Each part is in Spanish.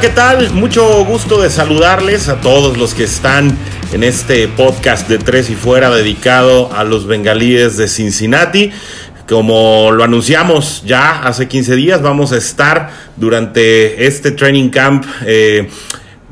¿qué tal? Mucho gusto de saludarles a todos los que están en este podcast de Tres y Fuera dedicado a los bengalíes de Cincinnati. Como lo anunciamos ya hace 15 días, vamos a estar durante este training camp eh,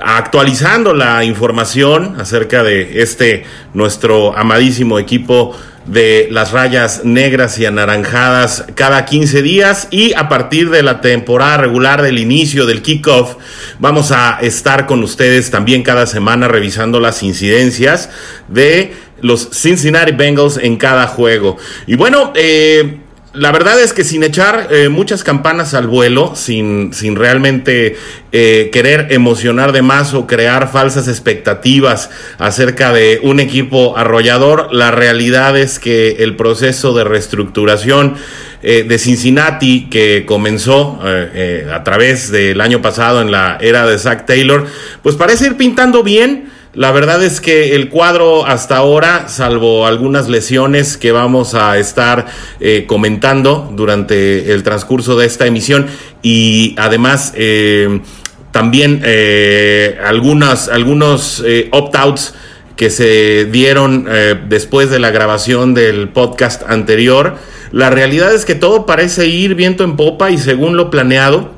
actualizando la información acerca de este nuestro amadísimo equipo de las rayas negras y anaranjadas cada 15 días y a partir de la temporada regular del inicio del kickoff vamos a estar con ustedes también cada semana revisando las incidencias de los Cincinnati Bengals en cada juego. Y bueno, eh, la verdad es que sin echar eh, muchas campanas al vuelo, sin, sin realmente eh, querer emocionar de más o crear falsas expectativas acerca de un equipo arrollador, la realidad es que el proceso de reestructuración eh, de Cincinnati que comenzó a través del año pasado en la era de Zach Taylor, pues parece ir pintando bien. La verdad es que el cuadro hasta ahora, salvo algunas lesiones que vamos a estar eh, comentando durante el transcurso de esta emisión y además eh, también eh, algunas, algunos opt-outs que se dieron después de la grabación del podcast anterior, la realidad es que todo parece ir viento en popa y según lo planeado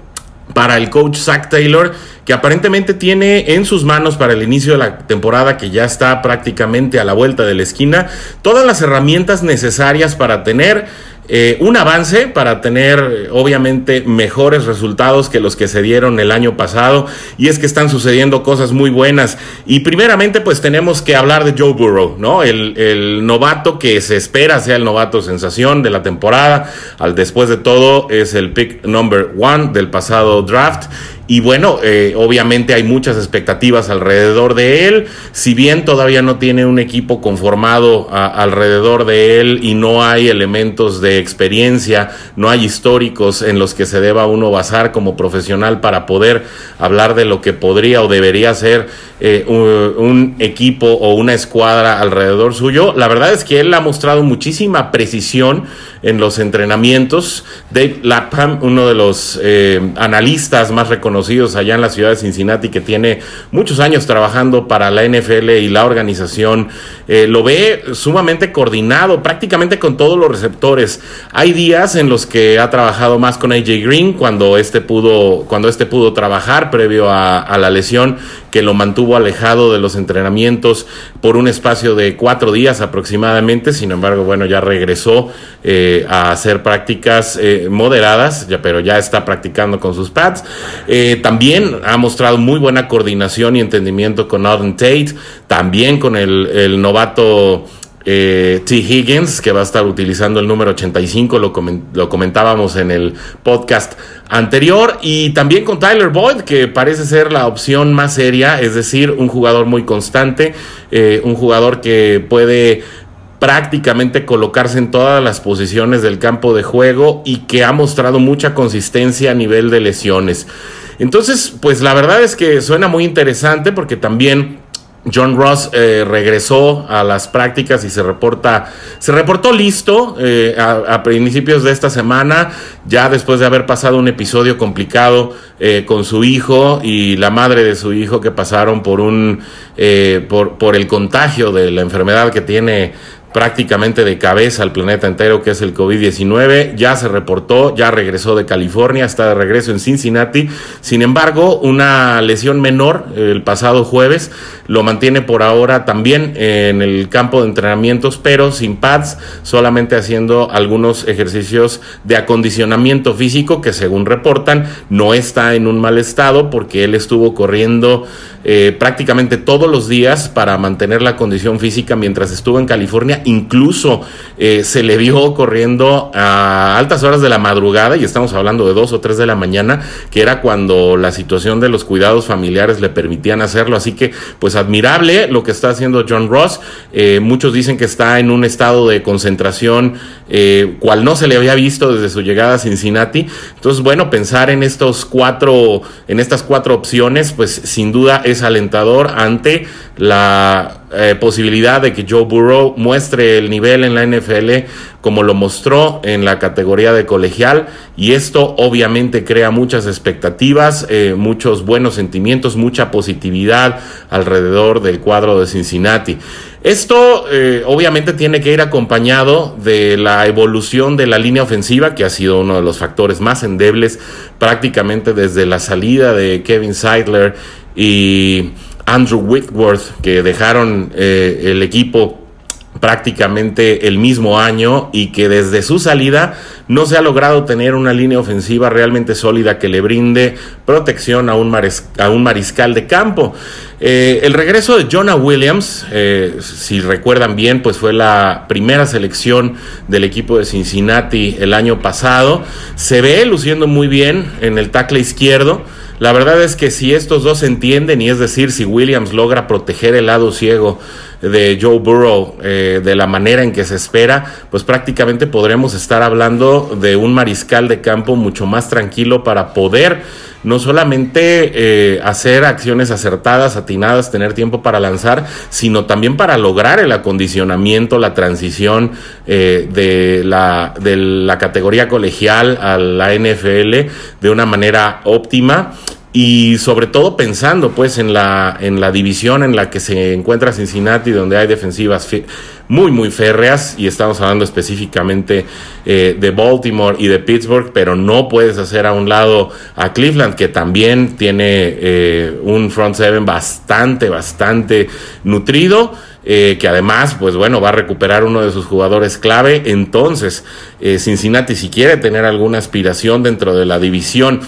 para el coach Zach Taylor, que aparentemente tiene en sus manos para el inicio de la temporada que ya está prácticamente a la vuelta de la esquina, todas las herramientas necesarias para tener eh, un avance para tener obviamente mejores resultados que los que se dieron el año pasado y es que están sucediendo cosas muy buenas. Y primeramente pues tenemos que hablar de Joe Burrow, ¿no? El, el novato que se espera sea el novato sensación de la temporada, al después de todo es el pick number one del pasado draft y bueno, eh, obviamente hay muchas expectativas alrededor de él. Si bien todavía no tiene un equipo conformado alrededor de él y no hay elementos de experiencia, no hay históricos en los que se deba uno basar como profesional para poder hablar de lo que podría o debería ser eh, un, equipo o una escuadra alrededor suyo. La verdad es que él ha mostrado muchísima precisión en los entrenamientos. Dave Lapham, uno de los eh, analistas más reconocidos allá en la ciudad de Cincinnati, que tiene muchos años trabajando para la NFL y la organización, eh, lo ve sumamente coordinado, prácticamente con todos los receptores. Hay días en los que ha trabajado más con AJ Green cuando este pudo, cuando este pudo trabajar previo a la lesión que lo mantuvo alejado de los entrenamientos por un espacio de cuatro días aproximadamente. Sin embargo, bueno, ya regresó eh, a hacer prácticas eh, moderadas, ya, pero ya está practicando con sus pads. Eh, también ha mostrado muy buena coordinación y entendimiento con Auden Tate, también con el, el novato. Eh, T. Higgins, que va a estar utilizando el número 85, lo, comentábamos en el podcast anterior, y también con Tyler Boyd, que parece ser la opción más seria, es decir, un jugador muy constante, eh, un jugador que puede prácticamente colocarse en todas las posiciones del campo de juego y que ha mostrado mucha consistencia a nivel de lesiones. Entonces, pues la verdad es que suena muy interesante porque también John Ross eh, regresó a las prácticas y se reporta, se reportó listo eh, a, principios de esta semana, ya después de haber pasado un episodio complicado eh, con su hijo y la madre de su hijo que pasaron por un, por, por el contagio de la enfermedad que tiene prácticamente de cabeza al planeta entero, que es el COVID-19. Ya se reportó, ya regresó de California, está de regreso en Cincinnati. Sin embargo, una lesión menor el pasado jueves lo mantiene por ahora también en el campo de entrenamientos, pero sin pads, solamente haciendo algunos ejercicios de acondicionamiento físico que según reportan no está en un mal estado porque él estuvo corriendo eh, prácticamente todos los días para mantener la condición física mientras estuvo en California. Incluso eh, se le vio corriendo a altas horas de la madrugada, y estamos hablando de dos o tres de la mañana, que era cuando la situación de los cuidados familiares le permitían hacerlo. Así que, pues admirable lo que está haciendo John Ross. Eh, muchos dicen que está en un estado de concentración cual no se le había visto desde su llegada a Cincinnati. Entonces, bueno, pensar en estos cuatro, en estas cuatro opciones, pues sin duda es alentador ante la eh, posibilidad de que Joe Burrow muestre el nivel en la NFL como lo mostró en la categoría de colegial y esto obviamente crea muchas expectativas, eh, muchos buenos sentimientos, mucha positividad alrededor del cuadro de Cincinnati. Esto eh, obviamente tiene que ir acompañado de la evolución de la línea ofensiva, que ha sido uno de los factores más endebles prácticamente desde la salida de Kevin Seidler y Andrew Whitworth, que dejaron eh, el equipo prácticamente el mismo año y que desde su salida no se ha logrado tener una línea ofensiva realmente sólida que le brinde protección a un, mariscal de campo. Eh, el regreso de Jonah Williams, eh, si recuerdan bien, pues fue la primera selección del equipo de Cincinnati el año pasado. Se ve luciendo muy bien en el tackle izquierdo. La verdad es que si estos dos se entienden, y es decir, si Williams logra proteger el lado ciego de Joe Burrow eh, de la manera en que se espera, pues prácticamente podremos estar hablando de un mariscal de campo mucho más tranquilo para poder no solamente eh, hacer acciones acertadas, atinadas, tener tiempo para lanzar, sino también para lograr el acondicionamiento, la transición eh, de, la, de la categoría colegial a la NFL de una manera óptima y sobre todo pensando pues en la, en la división en la que se encuentra Cincinnati, donde hay defensivas muy, muy férreas, y estamos hablando específicamente eh, de Baltimore y de Pittsburgh, pero no puedes hacer a un lado a Cleveland, que también tiene eh, un front seven bastante, bastante nutrido. Eh, que además, pues bueno, va a recuperar uno de sus jugadores clave. Entonces, Cincinnati, si quiere tener alguna aspiración dentro de la división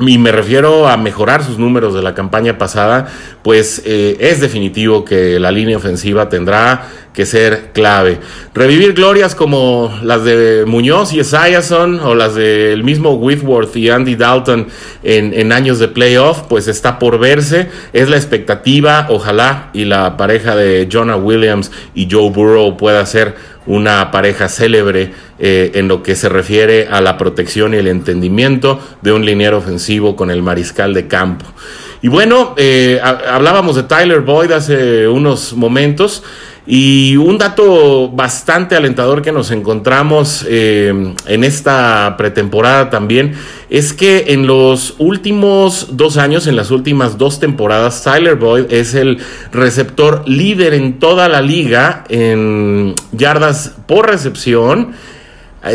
y me refiero a mejorar sus números de la campaña pasada, pues eh, es definitivo que la línea ofensiva tendrá que ser clave. Revivir glorias como las de Muñoz y Esiason o las del mismo Whitworth y Andy Dalton en, en años de playoff, pues está por verse. Es la expectativa, ojalá, y la pareja de Jonah Williams y Joe Burrow pueda ser una pareja célebre eh, en lo que se refiere a la protección y el entendimiento de un liniero ofensivo con el mariscal de campo. Y bueno, eh, hablábamos de Tyler Boyd hace unos momentos. Y un dato bastante alentador que nos encontramos eh, en esta pretemporada también es que en los últimos dos años, en las últimas dos temporadas, Tyler Boyd es el receptor líder en toda la liga en yardas por recepción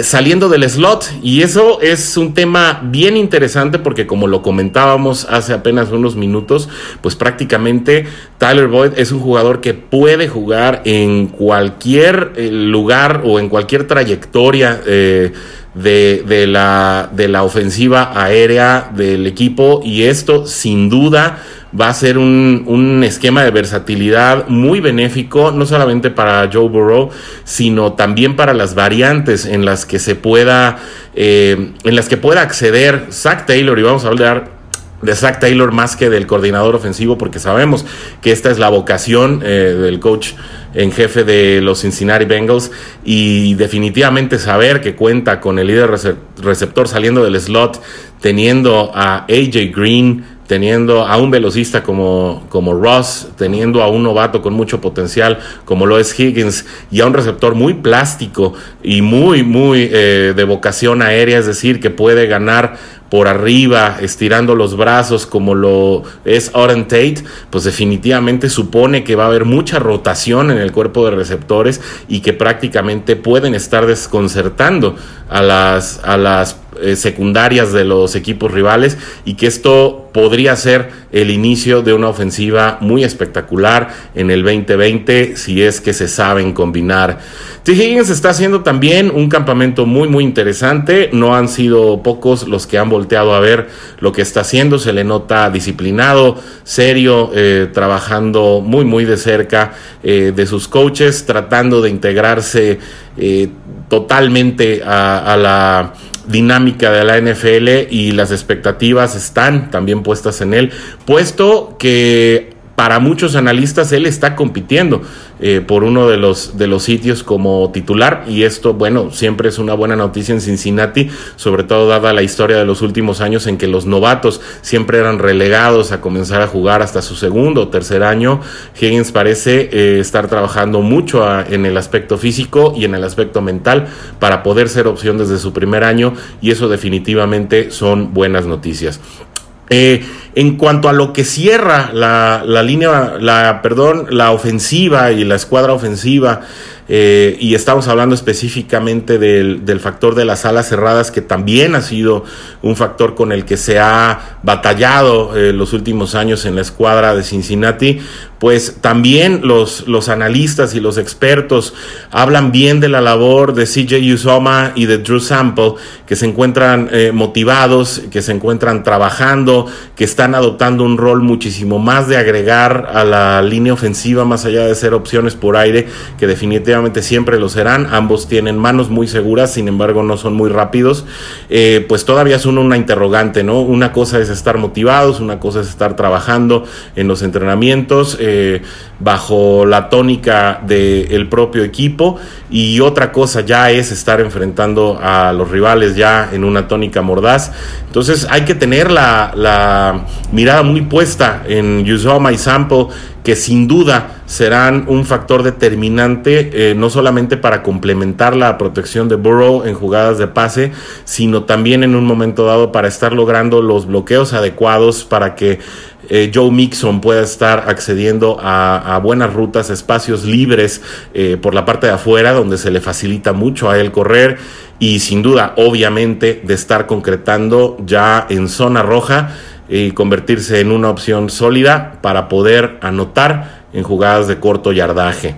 saliendo del slot. Y eso es un tema bien interesante porque como lo comentábamos hace apenas unos minutos, pues prácticamente Tyler Boyd es un jugador que puede jugar en cualquier eh, lugar o en cualquier trayectoria. Eh, de, de, la, de la ofensiva aérea del equipo y esto sin duda va a ser un, un, esquema de versatilidad muy benéfico, no solamente para Joe Burrow, sino también para las variantes en las que se pueda, eh, en las que pueda acceder Zach Taylor, y vamos a hablar de Zach Taylor más que del coordinador ofensivo, porque sabemos que esta es la vocación eh, del coach en jefe de los Cincinnati Bengals. Y definitivamente saber que cuenta con el líder receptor saliendo del slot, teniendo a AJ Green, teniendo a un velocista como, como Ross, teniendo a un novato con mucho potencial como lo es Higgins y a un receptor muy plástico y muy, muy eh, de vocación aérea, es decir, que puede ganar por arriba, estirando los brazos como lo es Oren Tate, pues definitivamente supone que va a haber mucha rotación en el cuerpo de receptores y que prácticamente pueden estar desconcertando a las, a las eh, secundarias de los equipos rivales y que esto podría ser el inicio de una ofensiva muy espectacular en el 2020 si es que se saben combinar. T. Higgins está haciendo también un campamento muy muy interesante, no han sido pocos los que han volteado a ver lo que está haciendo, se le nota disciplinado, serio, eh, trabajando muy muy de cerca eh, de sus coaches, tratando de integrarse totalmente a la dinámica de la NFL y las expectativas están también puestas en él, puesto que para muchos analistas él está compitiendo eh, por uno de los, de los sitios como titular y esto, bueno, siempre es una buena noticia en Cincinnati, sobre todo dada la historia de los últimos años en que los novatos siempre eran relegados a comenzar a jugar hasta su segundo o tercer año. Higgins parece eh, estar trabajando mucho en el aspecto físico y en el aspecto mental para poder ser opción desde su primer año y eso definitivamente son buenas noticias. Eh, en cuanto a lo que cierra la, la, línea, la, perdón, la ofensiva y la escuadra ofensiva, eh, y estamos hablando específicamente del, del, factor de las alas cerradas, que también ha sido un factor con el que se ha batallado eh, los últimos años en la escuadra de Cincinnati, pues también los, los analistas y los expertos hablan bien de la labor de CJ Usoma y de Drew Sample, que se encuentran eh, motivados, que se encuentran trabajando, que están adoptando un rol muchísimo más de agregar a la línea ofensiva, más allá de ser opciones por aire, que definitivamente siempre lo serán. Ambos tienen manos muy seguras, sin embargo no son muy rápidos. Eh, pues todavía son una interrogante, ¿no? Una cosa es estar motivados, una cosa es estar trabajando en los entrenamientos. Eh, bajo la tónica del propio equipo y otra cosa ya es estar enfrentando a los rivales ya en una tónica mordaz. Entonces hay que tener la, mirada muy puesta en Yuzoma y Sample que sin duda serán un factor determinante eh, no solamente para complementar la protección de Burrow en jugadas de pase, sino también en un momento dado para estar logrando los bloqueos adecuados para que eh, Joe Mixon pueda estar accediendo a, buenas rutas, espacios libres eh, por la parte de afuera, donde se le facilita mucho a él correr y sin duda, obviamente, de estar concretando ya en zona roja y convertirse en una opción sólida para poder anotar en jugadas de corto yardaje.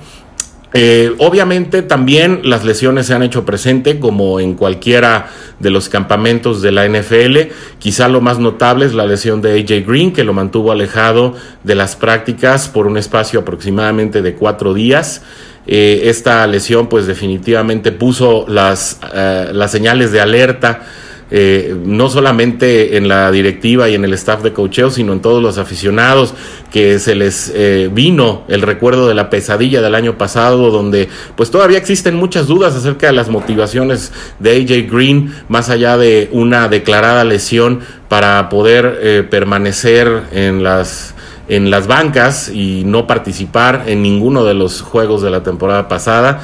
Eh, obviamente también las lesiones se han hecho presente como en cualquiera de los campamentos de la NFL. Quizá lo más notable es la lesión de AJ Green que lo mantuvo alejado de las prácticas por un espacio aproximadamente de cuatro días. Eh, esta lesión pues definitivamente puso las, eh, las señales de alerta eh, no solamente en la directiva y en el staff de cocheo, sino en todos los aficionados, que se les eh, vino el recuerdo de la pesadilla del año pasado, donde pues todavía existen muchas dudas acerca de las motivaciones de AJ Green, más allá de una declarada lesión para poder eh, permanecer en las en las bancas y no participar en ninguno de los juegos de la temporada pasada,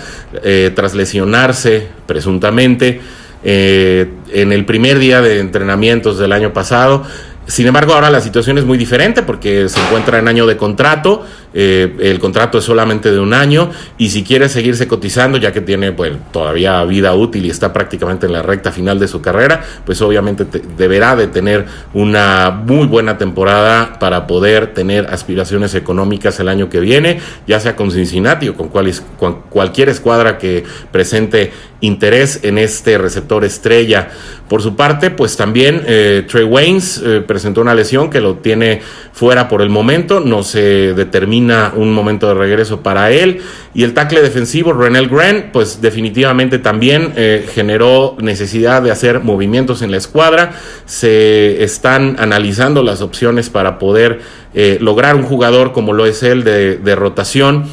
tras lesionarse presuntamente. Eh, en el primer día de entrenamientos del año pasado. Sin embargo, ahora la situación es muy diferente porque se encuentra en año de contrato, eh, el contrato es solamente de un año y si quiere seguirse cotizando, ya que tiene pues, todavía vida útil y está prácticamente en la recta final de su carrera, pues obviamente deberá de tener una muy buena temporada para poder tener aspiraciones económicas el año que viene, ya sea con Cincinnati o con, con cualquier escuadra que presente interés en este receptor estrella. Por su parte, pues también eh, Trey Waynes eh, presentó una lesión que lo tiene fuera por el momento, no se determina un momento de regreso para él. Y el tackle defensivo, Renel Grant, pues definitivamente también eh, generó necesidad de hacer movimientos en la escuadra. Se están analizando las opciones para poder lograr un jugador como lo es él de rotación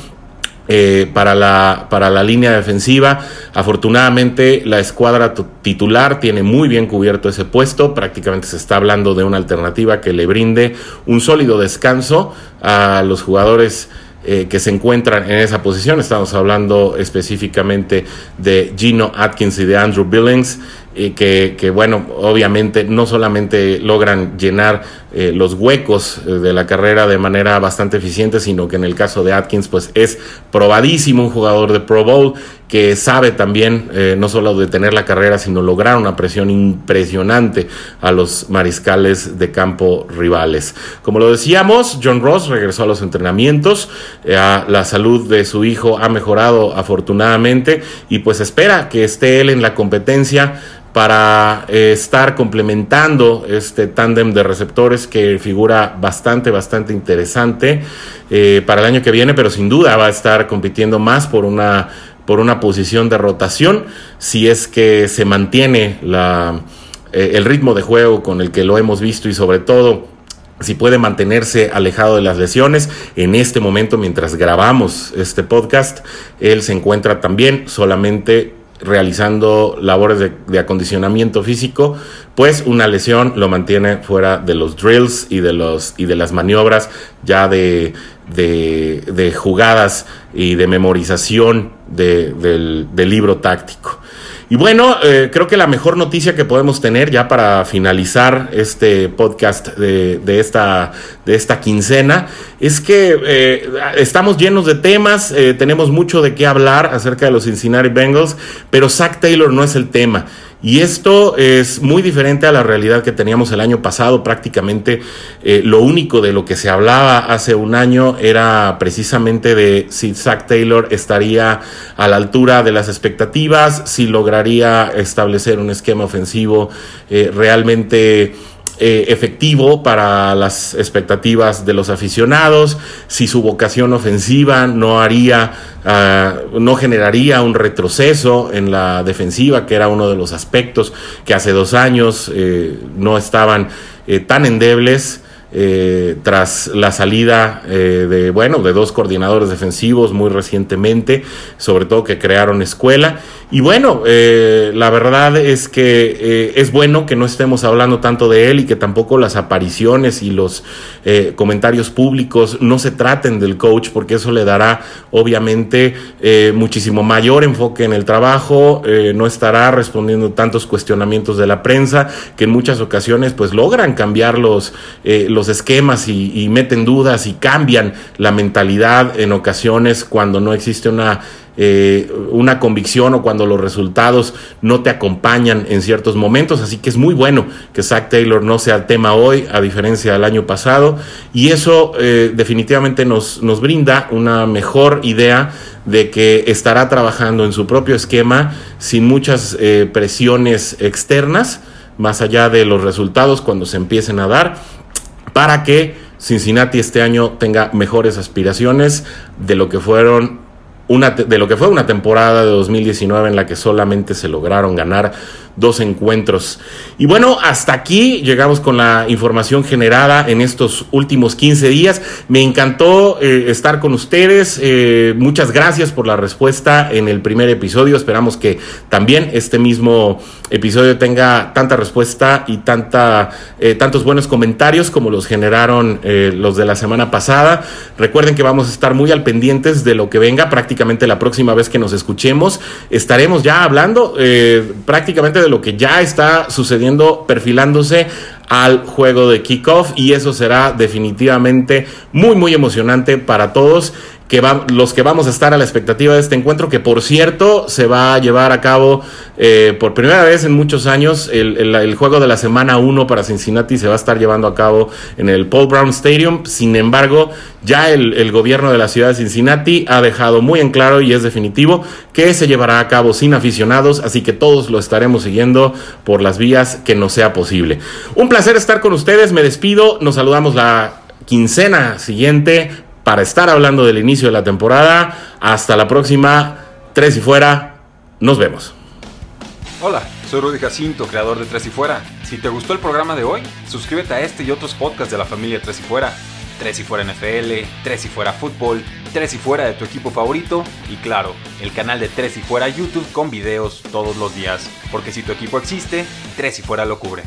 eh, para, la, para la línea defensiva. Afortunadamente la escuadra titular tiene muy bien cubierto ese puesto. Prácticamente se está hablando de una alternativa que le brinde un sólido descanso a los jugadores. Eh, que se encuentran en esa posición. Estamos hablando específicamente de Gino Atkins y de Andrew Billings que, que, bueno, obviamente no solamente logran llenar eh, los huecos eh, de la carrera de manera bastante eficiente, sino que en el caso de Atkins, pues es probadísimo un jugador de Pro Bowl que sabe también eh, no solo detener la carrera, sino lograr una presión impresionante a los mariscales de campo rivales. Como lo decíamos, John Ross regresó a los entrenamientos, la salud de su hijo ha mejorado afortunadamente y pues espera que esté él en la competencia para eh, estar complementando este tándem de receptores que figura bastante, bastante interesante eh, para el año que viene, pero sin duda va a estar compitiendo más por una, por una posición de rotación si es que se mantiene la, eh, el ritmo de juego con el que lo hemos visto y sobre todo si puede mantenerse alejado de las lesiones. En este momento, mientras grabamos este podcast, él se encuentra también solamente realizando labores de, acondicionamiento físico, pues una lesión lo mantiene fuera de los drills y de, los, y de las maniobras ya de, de, jugadas y de memorización del, del libro táctico. Y bueno, eh, creo que la mejor noticia que podemos tener ya para finalizar este podcast de, esta, de esta quincena es que eh, estamos llenos de temas, eh, tenemos mucho de qué hablar acerca de los Cincinnati Bengals, pero Zach Taylor no es el tema. Y esto es muy diferente a la realidad que teníamos el año pasado. Prácticamente eh, lo único de lo que se hablaba hace un año era precisamente de si Zach Taylor estaría a la altura de las expectativas, si lograría establecer un esquema ofensivo eh, realmente eh, efectivo para las expectativas de los aficionados, si su vocación ofensiva no haría, ah, no generaría un retroceso en la defensiva, que era uno de los aspectos que hace dos años eh, no estaban eh, tan endebles. Tras la salida eh, de, bueno, de dos coordinadores defensivos muy recientemente, sobre todo que crearon escuela. Y bueno, eh, la verdad es que es bueno que no estemos hablando tanto de él y que tampoco las apariciones y los comentarios públicos no se traten del coach, porque eso le dará obviamente muchísimo mayor enfoque en el trabajo, no estará respondiendo tantos cuestionamientos de la prensa que en muchas ocasiones pues logran cambiar los los esquemas y, meten dudas y cambian la mentalidad en ocasiones cuando no existe una, eh, una convicción o cuando los resultados no te acompañan en ciertos momentos. Así que es muy bueno que Zach Taylor no sea el tema hoy, a diferencia del año pasado. Y eso eh, definitivamente nos, nos brinda una mejor idea de que estará trabajando en su propio esquema sin muchas eh, presiones externas, más allá de los resultados cuando se empiecen a dar para que Cincinnati este año tenga mejores aspiraciones de lo que fueron de lo que fue una temporada de 2019 en la que solamente se lograron ganar dos encuentros. Y bueno, hasta aquí llegamos con la información generada en estos últimos 15 días. Me encantó eh, estar con ustedes. Eh, muchas gracias por la respuesta en el primer episodio. Esperamos que también este mismo episodio tenga tanta respuesta y tanta, eh, tantos buenos comentarios como los generaron los de la semana pasada. Recuerden que vamos a estar muy al pendientes de lo que venga prácticamente la próxima vez que nos escuchemos. Estaremos ya hablando prácticamente de lo que ya está sucediendo, perfilándose al juego de kickoff y eso será definitivamente muy muy emocionante para todos que los que vamos a estar a la expectativa de este encuentro, que por cierto se va a llevar a cabo eh, por primera vez en muchos años. El, juego de la semana 1 para Cincinnati se va a estar llevando a cabo en el Paul Brown Stadium. Sin embargo, ya el, gobierno de la ciudad de Cincinnati ha dejado muy en claro y es definitivo que se llevará a cabo sin aficionados, así que todos lo estaremos siguiendo por las vías que nos sea posible. Un placer estar con ustedes, me despido, nos saludamos la quincena siguiente para estar hablando del inicio de la temporada. Hasta la próxima. Tres y fuera. Nos vemos. Hola, soy Rudy Jacinto, creador de Tres y Fuera. Si te gustó el programa de hoy, suscríbete a este y otros podcasts de la familia Tres y Fuera. Tres y Fuera NFL, Tres y Fuera Fútbol, Tres y Fuera de tu equipo favorito y claro, el canal de Tres y Fuera YouTube con videos todos los días. Porque si tu equipo existe, Tres y Fuera lo cubre.